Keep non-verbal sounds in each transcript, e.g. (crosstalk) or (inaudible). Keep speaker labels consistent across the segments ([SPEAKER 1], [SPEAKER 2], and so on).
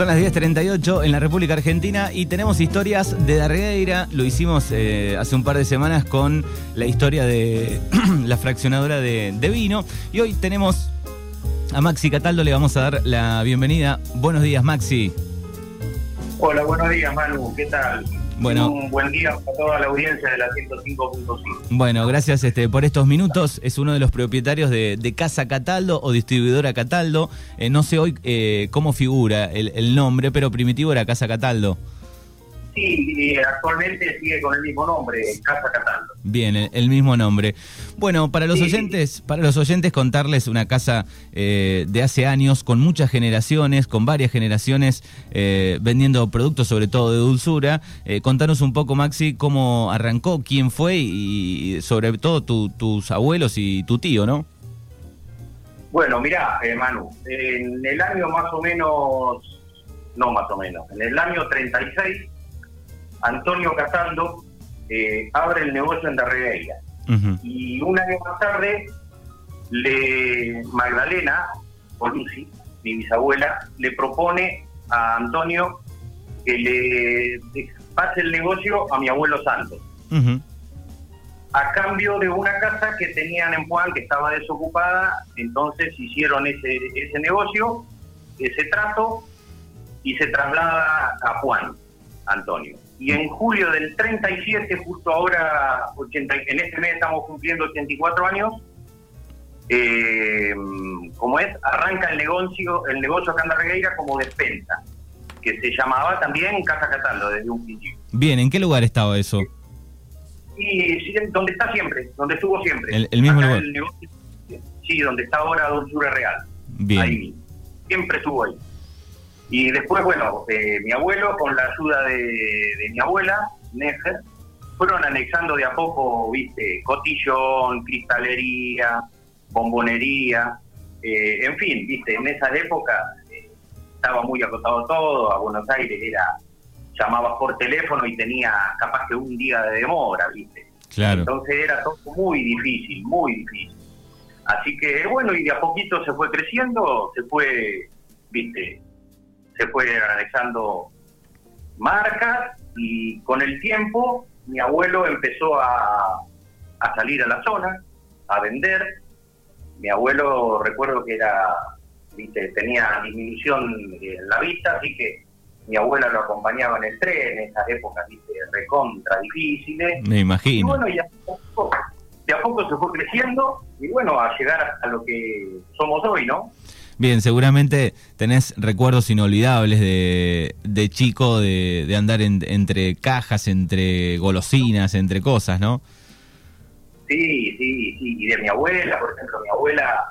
[SPEAKER 1] Son las 10.38 en la República Argentina y tenemos historias de Darreira. Lo hicimos eh, hace un par de semanas con la historia de (clears throat) la fraccionadora de, de vino. Y hoy tenemos a Maxi Cataldo, le vamos a dar la bienvenida. Buenos días, Maxi.
[SPEAKER 2] Hola, buenos días, Manu. ¿Qué tal?
[SPEAKER 1] Bueno.
[SPEAKER 2] Un buen día para toda la audiencia de la 105.5.
[SPEAKER 1] Bueno, gracias este, por estos minutos. Es uno de los propietarios de, de Casa Cataldo o distribuidora Cataldo. Eh, no sé hoy eh, cómo figura el, el nombre, pero primitivo era Casa Cataldo.
[SPEAKER 2] Sí, y actualmente sigue con el mismo nombre, Casa Cataldo.
[SPEAKER 1] Bien, el, el mismo nombre. Bueno, para los
[SPEAKER 2] Sí.
[SPEAKER 1] oyentes, para los oyentes contarles una casa eh, de hace años, con muchas generaciones, con varias generaciones, eh, vendiendo productos sobre todo de dulzura. Eh, contanos un poco, Maxi, cómo arrancó, quién fue y, y sobre todo tu- tus abuelos y tu tío, ¿no?
[SPEAKER 2] Bueno, mirá, eh, Manu, en el año más o menos, no más o menos, en el año 36, Antonio Cataldo eh, abre el negocio en Darregueira.
[SPEAKER 1] Ujú.
[SPEAKER 2] Y un año más tarde, le Magdalena, o Lucy, mi bisabuela, le propone a Antonio que le pase el negocio a mi abuelo Santos, a cambio de una casa que tenían en Juan que estaba desocupada, entonces hicieron ese, ese negocio, ese trato, y se traslada a Juan, Antonio. Y en julio del 37, justo ahora, 80, en este mes estamos cumpliendo 84 años, eh, como es, arranca el negocio, el negocio acá en Darregueira como despensa, que se llamaba también Casa Cataldo desde un principio.
[SPEAKER 1] Bien, ¿en qué lugar estaba eso?
[SPEAKER 2] Y sí, donde está siempre, donde estuvo siempre.
[SPEAKER 1] El- el mismo
[SPEAKER 2] Acá
[SPEAKER 1] lugar.
[SPEAKER 2] el negocio- sí, donde está ahora Dulzura Real.
[SPEAKER 1] Bien.
[SPEAKER 2] Ahí. Siempre estuvo ahí. Y después, bueno, eh, mi abuelo, con la ayuda de, de mi abuela, Nefer, fueron anexando de a poco, viste, cotillón, cristalería, bombonería, eh, en fin, viste, en esas épocas eh, estaba muy acotado todo, a Buenos Aires era, llamabas por teléfono y tenía capaz que un día de demora, viste.
[SPEAKER 1] Claro.
[SPEAKER 2] Entonces era todo muy difícil, muy difícil. Así que bueno, y de a poquito se fue creciendo, se fue, viste, se fue anexando marcas y con el tiempo mi abuelo empezó a, a salir a la zona, a vender. Mi abuelo recuerdo que era, viste, tenía disminución en la vista, así que mi abuela lo acompañaba en el tren, en esas épocas, viste, recontra difíciles.
[SPEAKER 1] Me
[SPEAKER 2] Y
[SPEAKER 1] imagino.
[SPEAKER 2] bueno, y a poco, de a poco se fue creciendo y bueno, a llegar hasta lo que somos hoy, ¿no?
[SPEAKER 1] Bien, seguramente tenés recuerdos inolvidables de, de chico, de, de andar en- entre cajas, entre golosinas, entre cosas, ¿no?
[SPEAKER 2] Sí, sí, sí. Y de mi abuela, por ejemplo, mi abuela,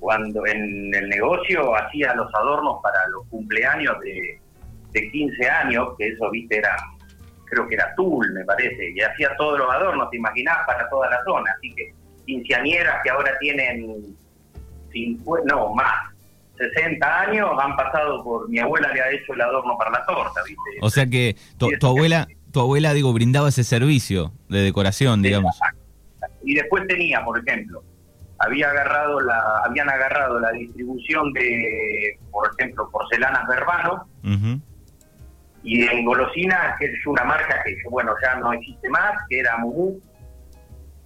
[SPEAKER 2] cuando en el negocio hacía los adornos para los cumpleaños de, de 15 años, que eso, viste, era, creo que era tul, me parece, y hacía todos los adornos, te imaginás, para toda la zona. Así que quinceañeras que ahora tienen 50, no, más, 60 años, han pasado por, mi abuela le ha hecho el adorno para la torta, viste.
[SPEAKER 1] O sea que tu, tu abuela, tu abuela, digo, brindaba ese servicio de decoración, digamos.
[SPEAKER 2] Y después tenía, por ejemplo, había agarrado la, habían agarrado la distribución de, por ejemplo, porcelanas Verbano
[SPEAKER 1] Ujú.
[SPEAKER 2] y en golosinas, que es una marca que, bueno, ya no existe más, que era Mumu,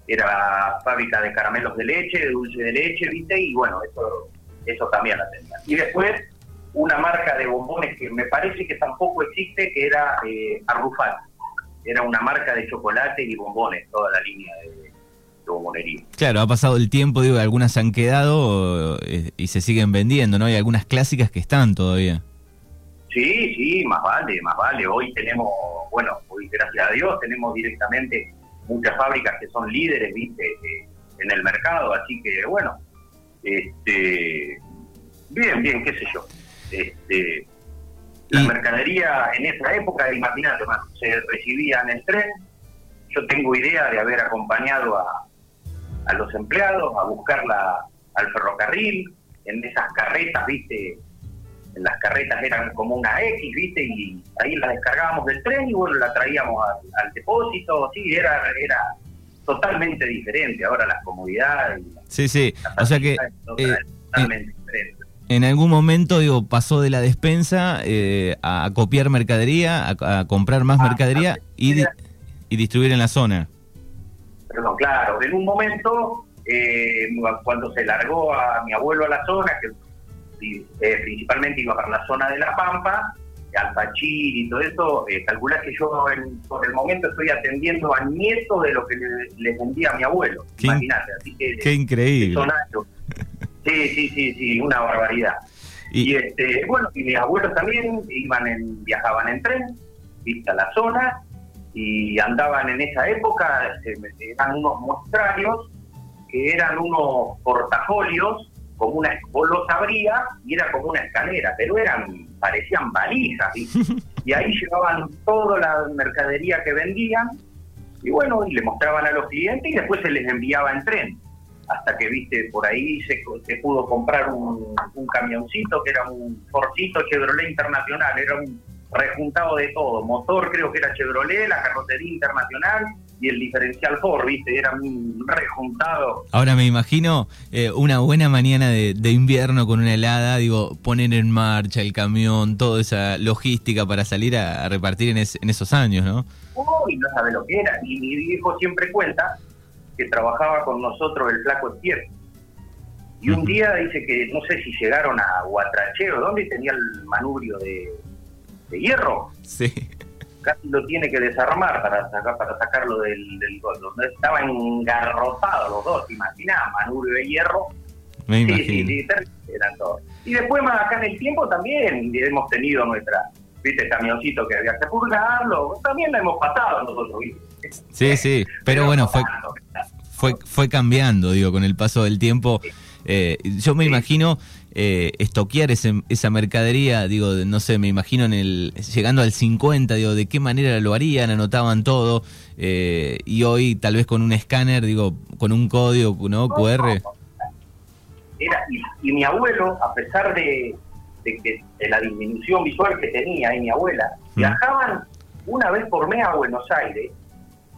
[SPEAKER 2] era fábrica de caramelos de leche, de dulce de leche, ¿viste? Y bueno, eso, eso también la tenía. Y después una marca de bombones que me parece que tampoco existe, que era eh, Arrufat. Era una marca de chocolate y bombones, toda la línea de, de bombonería.
[SPEAKER 1] Claro, ha pasado el tiempo, digo, algunas han quedado eh, y se siguen vendiendo, ¿no? Hay algunas clásicas que están todavía.
[SPEAKER 2] Sí, sí, más vale, más vale. Hoy tenemos, bueno, hoy gracias a Dios tenemos directamente muchas fábricas que son líderes, viste, eh, en el mercado, así que bueno, este, bien, bien, qué sé yo. Este, la
[SPEAKER 1] Y-
[SPEAKER 2] mercadería en esa época, imagínate, más, se recibía en el tren. Yo tengo idea de haber acompañado a, a los empleados a buscarla al ferrocarril, en esas carretas, viste, las carretas eran como una X, ¿viste? Y ahí la descargábamos del tren y bueno, la traíamos al, al depósito, sí, era, era totalmente diferente. Ahora las comodidades
[SPEAKER 1] Sí, sí. O sea que eh,
[SPEAKER 2] totalmente diferente.
[SPEAKER 1] En algún momento, digo, pasó de la despensa eh, a copiar mercadería, a, comprar más ah, mercadería y, y distribuir en la zona.
[SPEAKER 2] Perdón, claro, en un momento, eh, cuando se largó a mi abuelo a la zona, que eh, principalmente iba para la zona de La Pampa, Alpachir y todo eso, eh, calculás que yo por el momento estoy atendiendo a nietos de lo que le, vendía a mi abuelo. Imagínate, así que.
[SPEAKER 1] Qué increíble.
[SPEAKER 2] Sí, sí, sí, sí, una barbaridad. Y, este, bueno, y mis abuelos también iban en, viajaban en tren, vista la zona, y andaban en esa época, eran unos muestrarios que eran unos portafolios como una, vos los abrías y era como una escalera, pero eran, parecían valijas, (laughs) y ahí llevaban toda la mercadería que vendían, y bueno, y le mostraban a los clientes y después se les enviaba en tren, hasta que, viste, por ahí se, se pudo comprar un, un, camioncito que era un Forcito Chevrolet Internacional, era un rejuntado de todo, motor creo que era Chevrolet, la carrocería internacional, y el diferencial Ford, ¿viste? Era un rejuntado.
[SPEAKER 1] Ahora me imagino eh, una buena mañana de, invierno con una helada, digo, poner en marcha el camión, toda esa logística para salir a, repartir en, esos años, ¿no?
[SPEAKER 2] Uy, no sabe lo que era. Y mi viejo siempre cuenta que trabajaba con nosotros el flaco Estier. Y un día dice que no sé si llegaron a Guatrachero, ¿dónde tenía el manubrio de, de hierro?
[SPEAKER 1] Sí
[SPEAKER 2] casi lo tiene que desarmar para sacar para sacarlo del, del gol. Donde estaban engarropados los dos, imaginás, manubrio de hierro.
[SPEAKER 1] Me imagino. Sí,
[SPEAKER 2] eran todos. Y después más acá en el tiempo también hemos tenido nuestra, viste, camioncito que había que purgarlo, también lo hemos pasado nosotros, ¿viste?
[SPEAKER 1] Sí, sí, pero, bueno, fue, fue, fue cambiando, digo, con el paso del tiempo. Eh, yo me imagino eh, estoquear esa mercadería, digo, no sé, me imagino en el llegando al 50, digo, de qué manera lo harían, anotaban todo, eh, y hoy tal vez con un escáner, digo, con un código, ¿no? QR.
[SPEAKER 2] Era, y, mi abuelo, a pesar de, de, la disminución visual que tenía y mi abuela, mm. viajaban una vez por mes a Buenos Aires,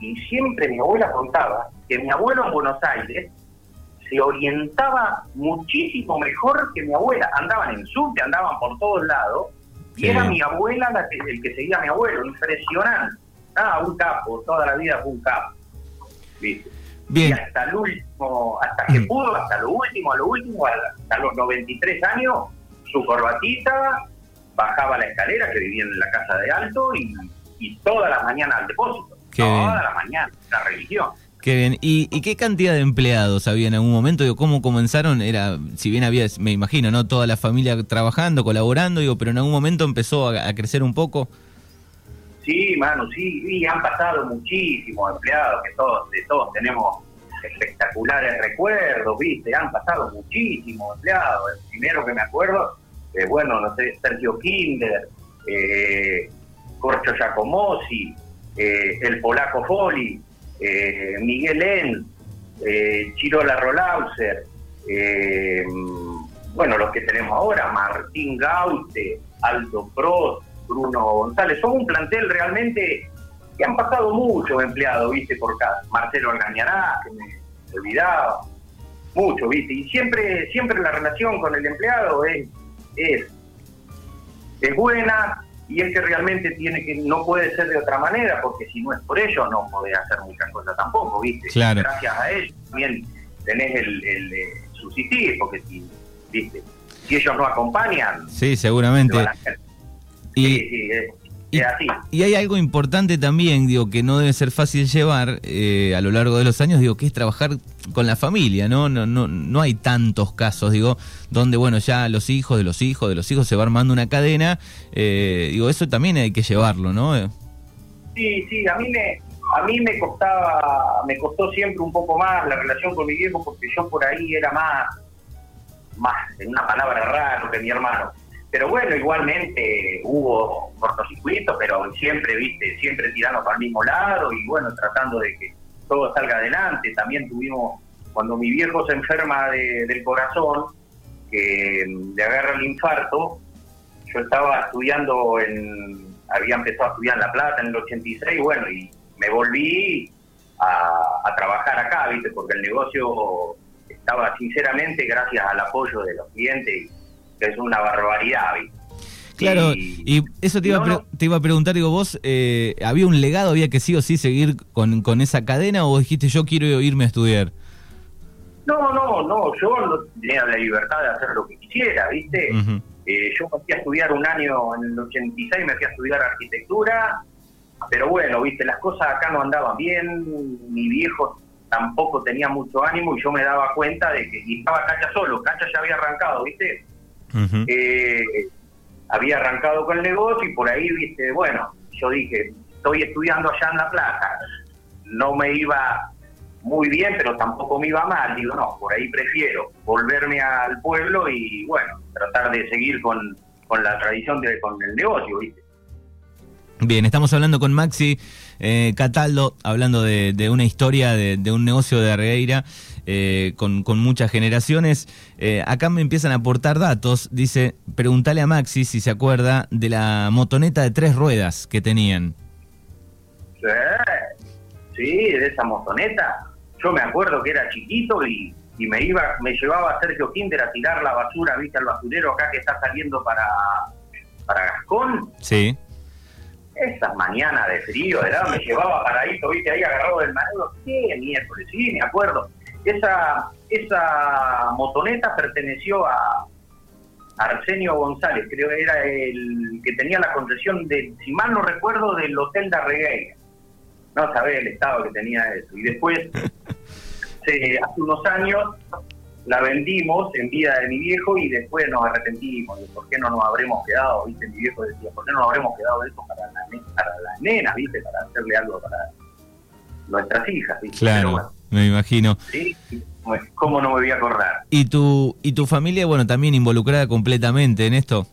[SPEAKER 2] y siempre mi abuela contaba que mi abuelo en Buenos Aires se orientaba muchísimo mejor que mi abuela. Andaban en subte, andaban por todos lados, y era mi abuela la que, el que seguía a mi abuelo, impresionante. Ah, un capo, toda la vida fue un capo. ¿Viste? Bien. Y hasta el último, hasta que mm. pudo, hasta lo último, a lo último, hasta los 93 años, su corbatita, bajaba la escalera, que vivía en la casa de alto, y, y todas las mañanas al depósito. Todas las mañanas, la religión.
[SPEAKER 1] Qué bien. ¿Y, qué cantidad de empleados había en algún momento? Digo, ¿Cómo comenzaron? Era, si bien había, me imagino, ¿no? Toda la familia trabajando, colaborando, digo, pero en algún momento empezó a, crecer un poco.
[SPEAKER 2] Sí, mano, sí, y han pasado muchísimos empleados, que todos, de todos tenemos espectaculares recuerdos, ¿viste? Han pasado muchísimos empleados. El primero que me acuerdo, eh, bueno, no sé, Sergio Kinder, eh, Corcho Giacomosi, eh, el polaco Foli, eh, Miguel En, eh, Chirola Rolauser, eh, bueno, los que tenemos ahora, Martín Gaute, Aldo Prost, Bruno González, son un plantel realmente que han pasado muchos empleados, viste, por acá. Marcelo Algañará, que me olvidaba, mucho, viste, y siempre, siempre la relación con el empleado es, es, es buena, y es que realmente tiene que no puede ser de otra manera porque si no es por ello no podés hacer muchas cosas tampoco viste gracias a ellos también tenés el, el, eh, subsistir porque si viste si ellos no acompañan
[SPEAKER 1] sí seguramente. y, y, hay algo importante también, digo, que no debe ser fácil llevar eh, a lo largo de los años, digo, que es trabajar con la familia, ¿no? No, no, no hay tantos casos, digo, donde, bueno, ya los hijos de los hijos de los hijos se va armando una cadena, eh, digo, eso también hay que llevarlo, ¿no?
[SPEAKER 2] Sí, sí, a mí me, a mí me costaba, me costó siempre un poco más la relación con mi viejo porque yo por ahí era más, más, en una palabra rara que mi hermano pero bueno, igualmente hubo cortocircuitos, pero siempre, viste, siempre tirando para el mismo lado y bueno, tratando de que todo salga adelante. También tuvimos, cuando mi viejo se enferma del corazón, que le agarra el infarto, yo estaba estudiando en, había empezado a estudiar en La Plata en el 86, bueno, y me volví a, a trabajar acá, viste, porque el negocio estaba sinceramente, gracias al apoyo de los clientes, es una barbaridad, ¿viste?
[SPEAKER 1] Claro, y, eso te iba, a te iba a preguntar, digo, vos, eh, ¿había un legado, había que sí o sí seguir con, con esa cadena o dijiste yo quiero irme a estudiar?
[SPEAKER 2] No, no, no, yo tenía la libertad de hacer lo que quisiera, ¿viste? Eh, yo me fui a estudiar un año, en el 86 me fui a estudiar arquitectura, pero bueno, ¿viste? Las cosas acá no andaban bien, mi viejo tampoco tenía mucho ánimo y yo me daba cuenta de que estaba Cacha solo, Cacha ya había arrancado, ¿viste? Eh, había arrancado con el negocio y por ahí, ¿viste? Bueno, yo dije, estoy estudiando allá en La Plata, no me iba muy bien, pero tampoco me iba mal. Digo, no, por ahí prefiero volverme al pueblo y, bueno, tratar de seguir con, la tradición, de, con el negocio, ¿viste?
[SPEAKER 1] Bien, estamos hablando con Maxi eh, Cataldo, hablando de, una historia de, un negocio de Arreira eh, con, con, muchas generaciones. Eh, acá me empiezan a aportar datos. Dice, pregúntale a Maxi si se acuerda de la motoneta de tres ruedas que tenían.
[SPEAKER 2] Sí, sí de esa motoneta yo me acuerdo que era chiquito y, me iba, me llevaba a Sergio Kinder a tirar la basura, viste, al basurero acá que está saliendo para, para Gascón.
[SPEAKER 1] Sí.
[SPEAKER 2] Esas mañanas de frío, ¿verdad? Me llevaba paradito, viste, ahí agarrado del manero. ¿Qué miércoles? Sí, me acuerdo. Esa, esa motoneta perteneció a Arsenio González, creo que era el que tenía la concesión, de, si mal no recuerdo, del Hotel de Arregueira. No sabés el estado que tenía eso. Y después (laughs) hace unos años la vendimos en vida de mi viejo y después nos arrepentimos de por qué no nos habremos quedado, ¿viste? Mi viejo decía, ¿por qué no nos habremos quedado de eso para, las nenas, ¿viste? Para hacerle algo para nuestras hijas, ¿viste?
[SPEAKER 1] Claro, me imagino.
[SPEAKER 2] Sí, ¿cómo no me voy a acordar?
[SPEAKER 1] ¿Y tu, ¿Y tu familia, bueno, también involucrada completamente en esto?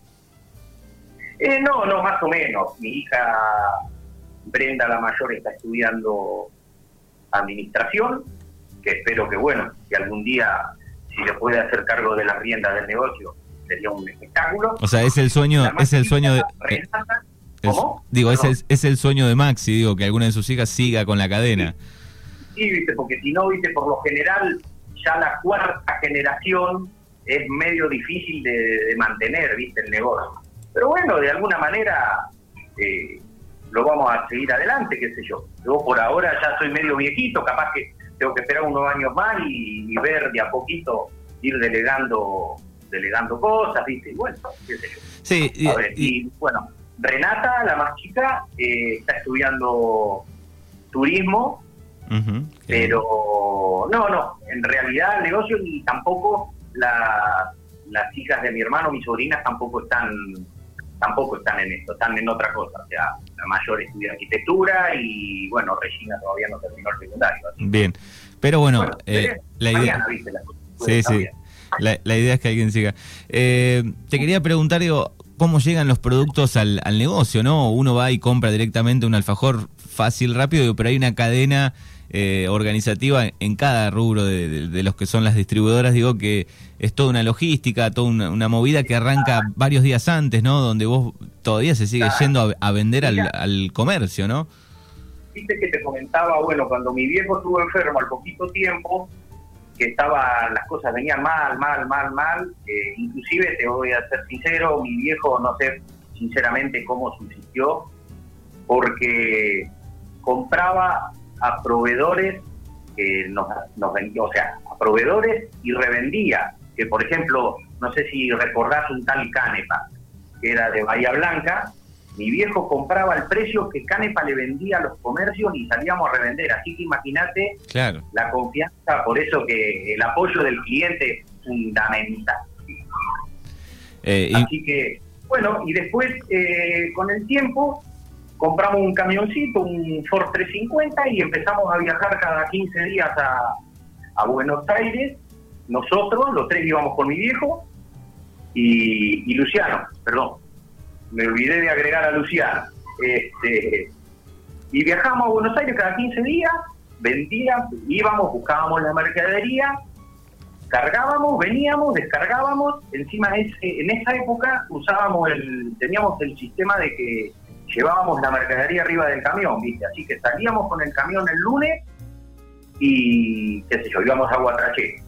[SPEAKER 2] Eh, no, no, más o menos. Mi hija Brenda, la mayor, está estudiando administración que espero que, bueno, que algún día, si le puede hacer cargo de la rienda del negocio, sería un espectáculo.
[SPEAKER 1] O sea, es el sueño, es el sueño de...
[SPEAKER 2] ¿Cómo?
[SPEAKER 1] digo, es el, es el sueño de Maxi, digo, que alguna de sus hijas siga con la cadena.
[SPEAKER 2] Sí, viste, porque si no, viste, por lo general, ya la cuarta generación es medio difícil de, mantener, viste, el negocio. Pero bueno, de alguna manera eh, lo vamos a seguir adelante, qué sé yo. Yo por ahora ya soy medio viejito, capaz que tengo que esperar unos años más y, ver de a poquito ir delegando delegando cosas, ¿viste? Y bueno, qué sé yo.
[SPEAKER 1] Sí,
[SPEAKER 2] y, bueno, Renata, la más chica, eh, está estudiando turismo, pero no, no, en realidad el negocio ni tampoco las hijas de mi hermano, mis sobrinas tampoco están tampoco están en esto, están en otra cosa. O sea, la mayor estudia arquitectura y, bueno, Regina todavía no terminó el secundario.
[SPEAKER 1] Bien, pero bueno, eh, la idea... sí, sí. La, idea es que alguien siga. Eh, te quería preguntar, digo, ¿cómo llegan los productos al, al negocio, no? Uno va y compra directamente un alfajor fácil, rápido, pero hay una cadena eh, organizativa en cada rubro de, los que son las distribuidoras, digo que es toda una logística, toda una, movida que arranca varios días antes, ¿no? Donde vos todavía se sigue yendo a, vender al, comercio, ¿no?
[SPEAKER 2] Viste que te comentaba, bueno, cuando mi viejo estuvo enfermo al poquito tiempo, que estaba, las cosas venían mal, mal, mal, mal, eh, inclusive te voy a ser sincero, mi viejo no sé sinceramente cómo subsistió, porque compraba a proveedores que nos, nos vendía, o sea, a proveedores y revendía. Que por ejemplo, no sé si recordás un tal Canepa, que era de Bahía Blanca, mi viejo compraba el precio que Canepa le vendía a los comercios y salíamos a revender. Así que imagínate
[SPEAKER 1] claro.
[SPEAKER 2] la confianza, por eso que el apoyo del cliente es fundamental. Eh, Así que, bueno, y después eh, con el tiempo compramos un camioncito, un Ford 350 y empezamos a viajar cada 15 días a, Buenos Aires. Nosotros, los tres íbamos con mi viejo y, Luciano, perdón, me olvidé de agregar a Luciano. Este, y viajamos a Buenos Aires cada 15 días, vendíamos, íbamos, buscábamos la mercadería, cargábamos, veníamos, descargábamos. Encima en esa época usábamos el, teníamos el sistema de que llevábamos la mercadería arriba del camión, ¿viste? Así que salíamos con el camión el lunes y, qué sé yo, íbamos a Guatraché.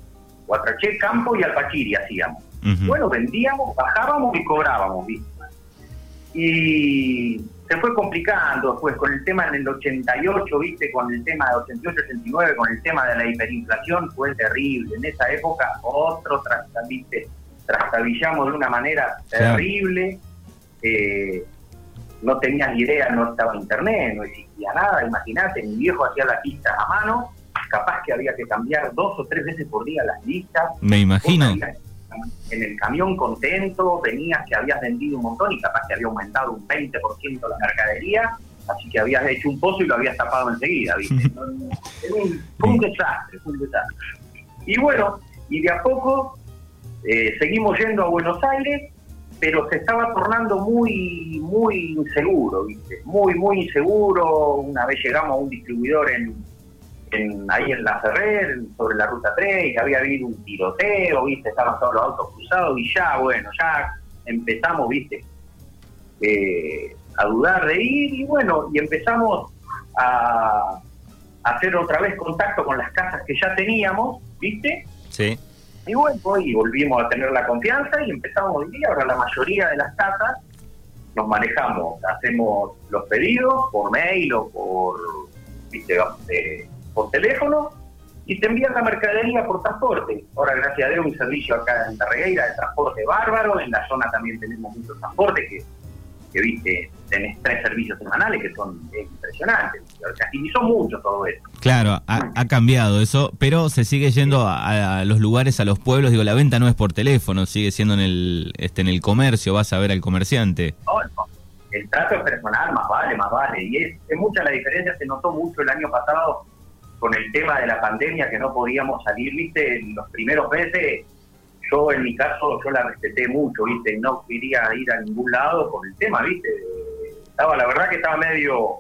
[SPEAKER 2] Guatraché, Campo y Alpachiri hacíamos. Bueno, vendíamos, bajábamos y cobrábamos, ¿viste? Y se fue complicando después con el tema en el 88, ¿viste? Con el tema de 88, 89, con el tema de la hiperinflación, fue terrible. En esa época, otro, ¿viste? Trastabillamos de una manera terrible. Eh, no tenías idea, no estaba internet, no existía nada. Imagínate, mi viejo hacía las listas a mano, capaz que había que cambiar dos o tres veces por día las listas.
[SPEAKER 1] Me imagino.
[SPEAKER 2] En el camión contento, venías que habías vendido un montón y capaz que había aumentado un 20% la mercadería, así que habías hecho un pozo y lo habías tapado enseguida, ¿viste? (laughs) fue un desastre, fue un desastre. Y bueno, y de a poco eh, seguimos yendo a Buenos Aires pero se estaba tornando muy muy inseguro, ¿viste? Muy, muy inseguro. Una vez llegamos a un distribuidor en, ahí en La Ferrer, sobre la Ruta 3, y había habido un tiroteo, ¿viste? Estaban todos los autos cruzados y ya, bueno, ya empezamos, ¿viste? Eh, a dudar de ir y bueno, y empezamos a hacer otra vez contacto con las casas que ya teníamos, ¿viste?
[SPEAKER 1] Sí
[SPEAKER 2] y bueno, y volvimos a tener la confianza y empezamos a vivir. Ahora la mayoría de las casas nos manejamos, hacemos los pedidos por mail o por, eh, por teléfono y te envían la mercadería por transporte. Ahora, gracias a Dios, un servicio acá en Tarregueira de transporte bárbaro. En la zona también tenemos mucho transporte que viste, tenés tres servicios semanales que son impresionantes. Agilizó mucho todo eso.
[SPEAKER 1] Claro, ha, cambiado eso, pero se sigue yendo a, los lugares, a los pueblos. Digo, la venta no es por teléfono, sigue siendo en el este en el comercio, vas a ver al comerciante.
[SPEAKER 2] El trato es personal, más vale, más vale. Y es, mucha la diferencia, se notó mucho el año pasado con el tema de la pandemia, que no podíamos salir, viste, en los primeros meses yo en mi caso yo la respeté mucho, ¿viste? No quería ir a ningún lado por el tema, ¿viste? Estaba, la verdad que estaba medio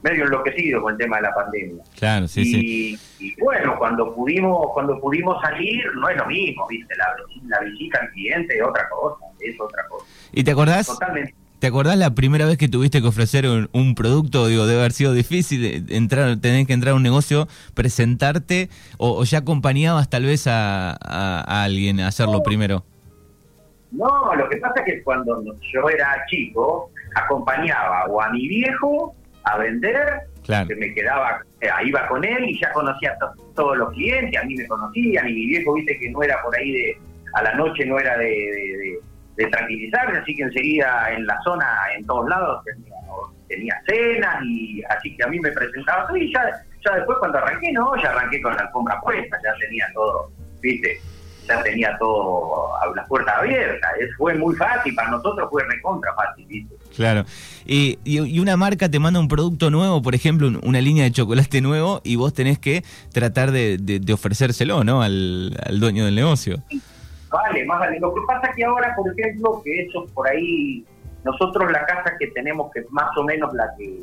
[SPEAKER 2] medio enloquecido con el tema de la pandemia.
[SPEAKER 1] Claro, sí,
[SPEAKER 2] sí. Y bueno, cuando pudimos cuando pudimos salir, no es lo mismo, ¿viste? La, la visita al cliente es otra cosa, es otra cosa.
[SPEAKER 1] ¿Y te acordás? Totalmente. ¿Te acordás la primera vez que tuviste que ofrecer un, producto? Digo, debe haber sido difícil entrar, tener que entrar a un negocio, presentarte, o, ya acompañabas tal vez a, a alguien a hacerlo primero.
[SPEAKER 2] No, lo que pasa es que cuando yo era chico, acompañaba o a mi viejo a vender, que me quedaba, eh, iba con él y ya conocía a todos los clientes, a mí me conocían y mi viejo, viste que no era por ahí de, a la noche no era de, de, tranquilizarme, así que enseguida en la zona, en todos lados, tenía, tenía cenas y así que a mí me presentaba y ya, ya después cuando arranqué, no, ya arranqué con la alfombra puesta, ya tenía todo, viste, ya tenía todo las puertas abiertas. fue muy fácil, para nosotros fue recontra fácil, ¿viste?
[SPEAKER 1] Claro. Y, y, una marca te manda un producto nuevo, por ejemplo, una línea de chocolate nuevo, y vos tenés que tratar de, de, ofrecérselo, ¿no? Al, al, dueño del negocio.
[SPEAKER 2] Vale, más vale. Lo que pasa que ahora, por ejemplo, que eso por ahí, nosotros la casa que tenemos, que es más o menos la que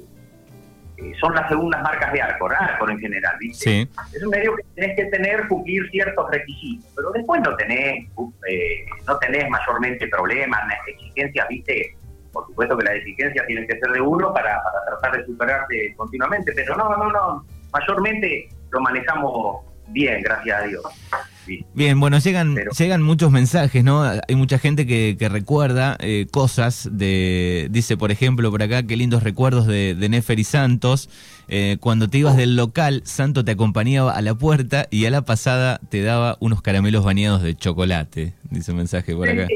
[SPEAKER 2] eh, son las segundas marcas de Arcor, Arcor en general, ¿viste? Es un medio que tenés que tener, cumplir ciertos requisitos, pero después no tenés, eh, no tenés mayormente problemas, exigencias, ¿viste? Por supuesto que las exigencias tienen que ser de uno para, para tratar de superarse continuamente, pero no, no, no, mayormente lo manejamos bien, gracias a Dios.
[SPEAKER 1] Bien, bueno, llegan, llegan muchos mensajes, ¿no? Hay mucha gente que, que recuerda eh, cosas de, dice por ejemplo por acá, qué lindos recuerdos de, de Nefer y Santos. Eh, cuando te ibas del local, Santo te acompañaba a la puerta y a la pasada te daba unos caramelos bañados de chocolate, dice un mensaje por acá.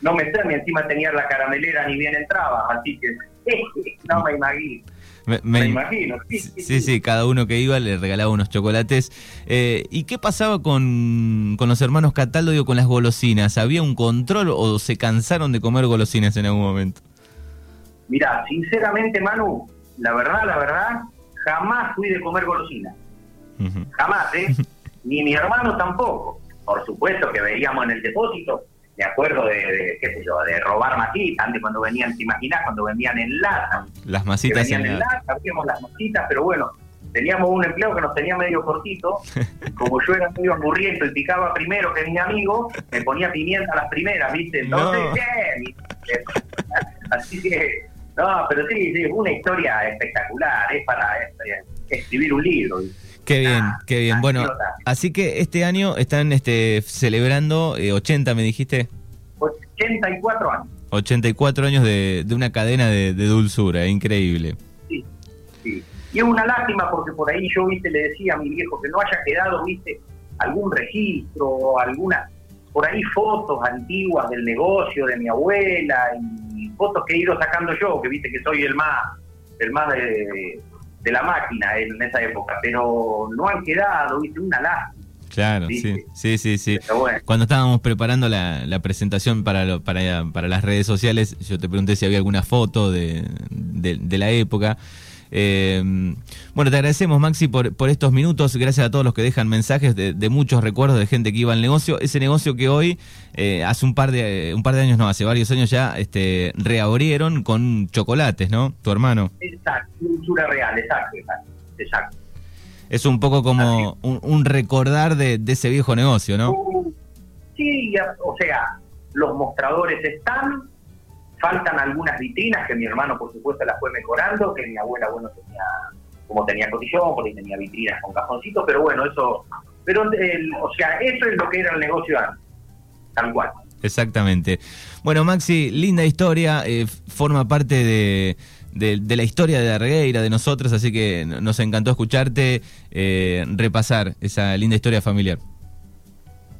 [SPEAKER 2] No me ni encima tenía la caramelera ni bien entraba, así que (laughs) no me imagino. Me, imagino.
[SPEAKER 1] Sí sí, cada uno que iba le regalaba unos chocolates. Eh, ¿Y qué pasaba con, con, los hermanos Cataldo, digo, con las golosinas? ¿Había un control o se cansaron de comer golosinas en algún momento?
[SPEAKER 2] Mira, sinceramente, Manu, la verdad, la verdad, jamás fui de comer golosinas. Jamás, ¿eh? (laughs) Ni mi hermano tampoco. Por supuesto que veíamos en el depósito me acuerdo de, qué sé yo, de robar masitas, antes cuando venían, ¿te imaginas? Cuando venían en lata.
[SPEAKER 1] Las masitas
[SPEAKER 2] venían en, lata, abríamos las masitas, pero bueno, teníamos un empleo que nos tenía medio cortito, (laughs) como yo era medio aburriento y picaba primero que mi amigo, me ponía pimienta a las primeras, ¿viste? Entonces, ¿qué? (laughs) Así que, no, pero sí, sí, una historia espectacular, es para escribir un libro.
[SPEAKER 1] Qué bien, qué bien. Bueno, así que este año están este, celebrando 80, me dijiste.
[SPEAKER 2] 84 años.
[SPEAKER 1] 84 años de, una cadena de, dulzura, increíble.
[SPEAKER 2] Sí, sí. Y es una lástima porque por ahí yo, viste, le decía a mi viejo que no haya quedado, viste, algún registro, alguna, por ahí fotos antiguas del negocio de mi abuela y fotos que he ido sacando yo, que viste que soy el más, el más de, de la máquina en esa época, pero no han quedado, viste, una lástima.
[SPEAKER 1] Claro, sí, sí, sí, sí. Cuando estábamos preparando la, presentación para, para, para, las redes sociales, yo te pregunté si había alguna foto de, de, la época. Eh, bueno, te agradecemos, Maxi, por, por estos minutos. Gracias a todos los que dejan mensajes de, muchos recuerdos de gente que iba al negocio. Ese negocio que hoy, eh, hace un par de un par de años, no, hace varios años ya, este, reabrieron con chocolates, ¿no? Tu hermano.
[SPEAKER 2] Exacto, cultura real, exacto, exacto
[SPEAKER 1] es un poco como un, recordar de, ese viejo negocio, ¿no?
[SPEAKER 2] Sí, o sea, los mostradores están, faltan algunas vitrinas que mi hermano, por supuesto, las fue mejorando, que mi abuela, bueno, tenía, como tenía cotillón, porque tenía vitrinas con cajoncitos, pero bueno, eso, pero, o sea, eso es lo que era el negocio antes, tal cual.
[SPEAKER 1] Exactamente. Bueno, Maxi, linda historia, eh, forma parte de de, la historia de Argueira, de nosotros, así que nos encantó escucharte eh, repasar esa linda historia familiar.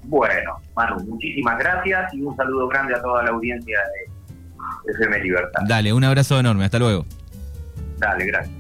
[SPEAKER 2] Bueno, Manu, muchísimas gracias y un saludo grande a toda la audiencia de FM Libertad.
[SPEAKER 1] Dale, un abrazo enorme, hasta luego.
[SPEAKER 2] Dale, gracias.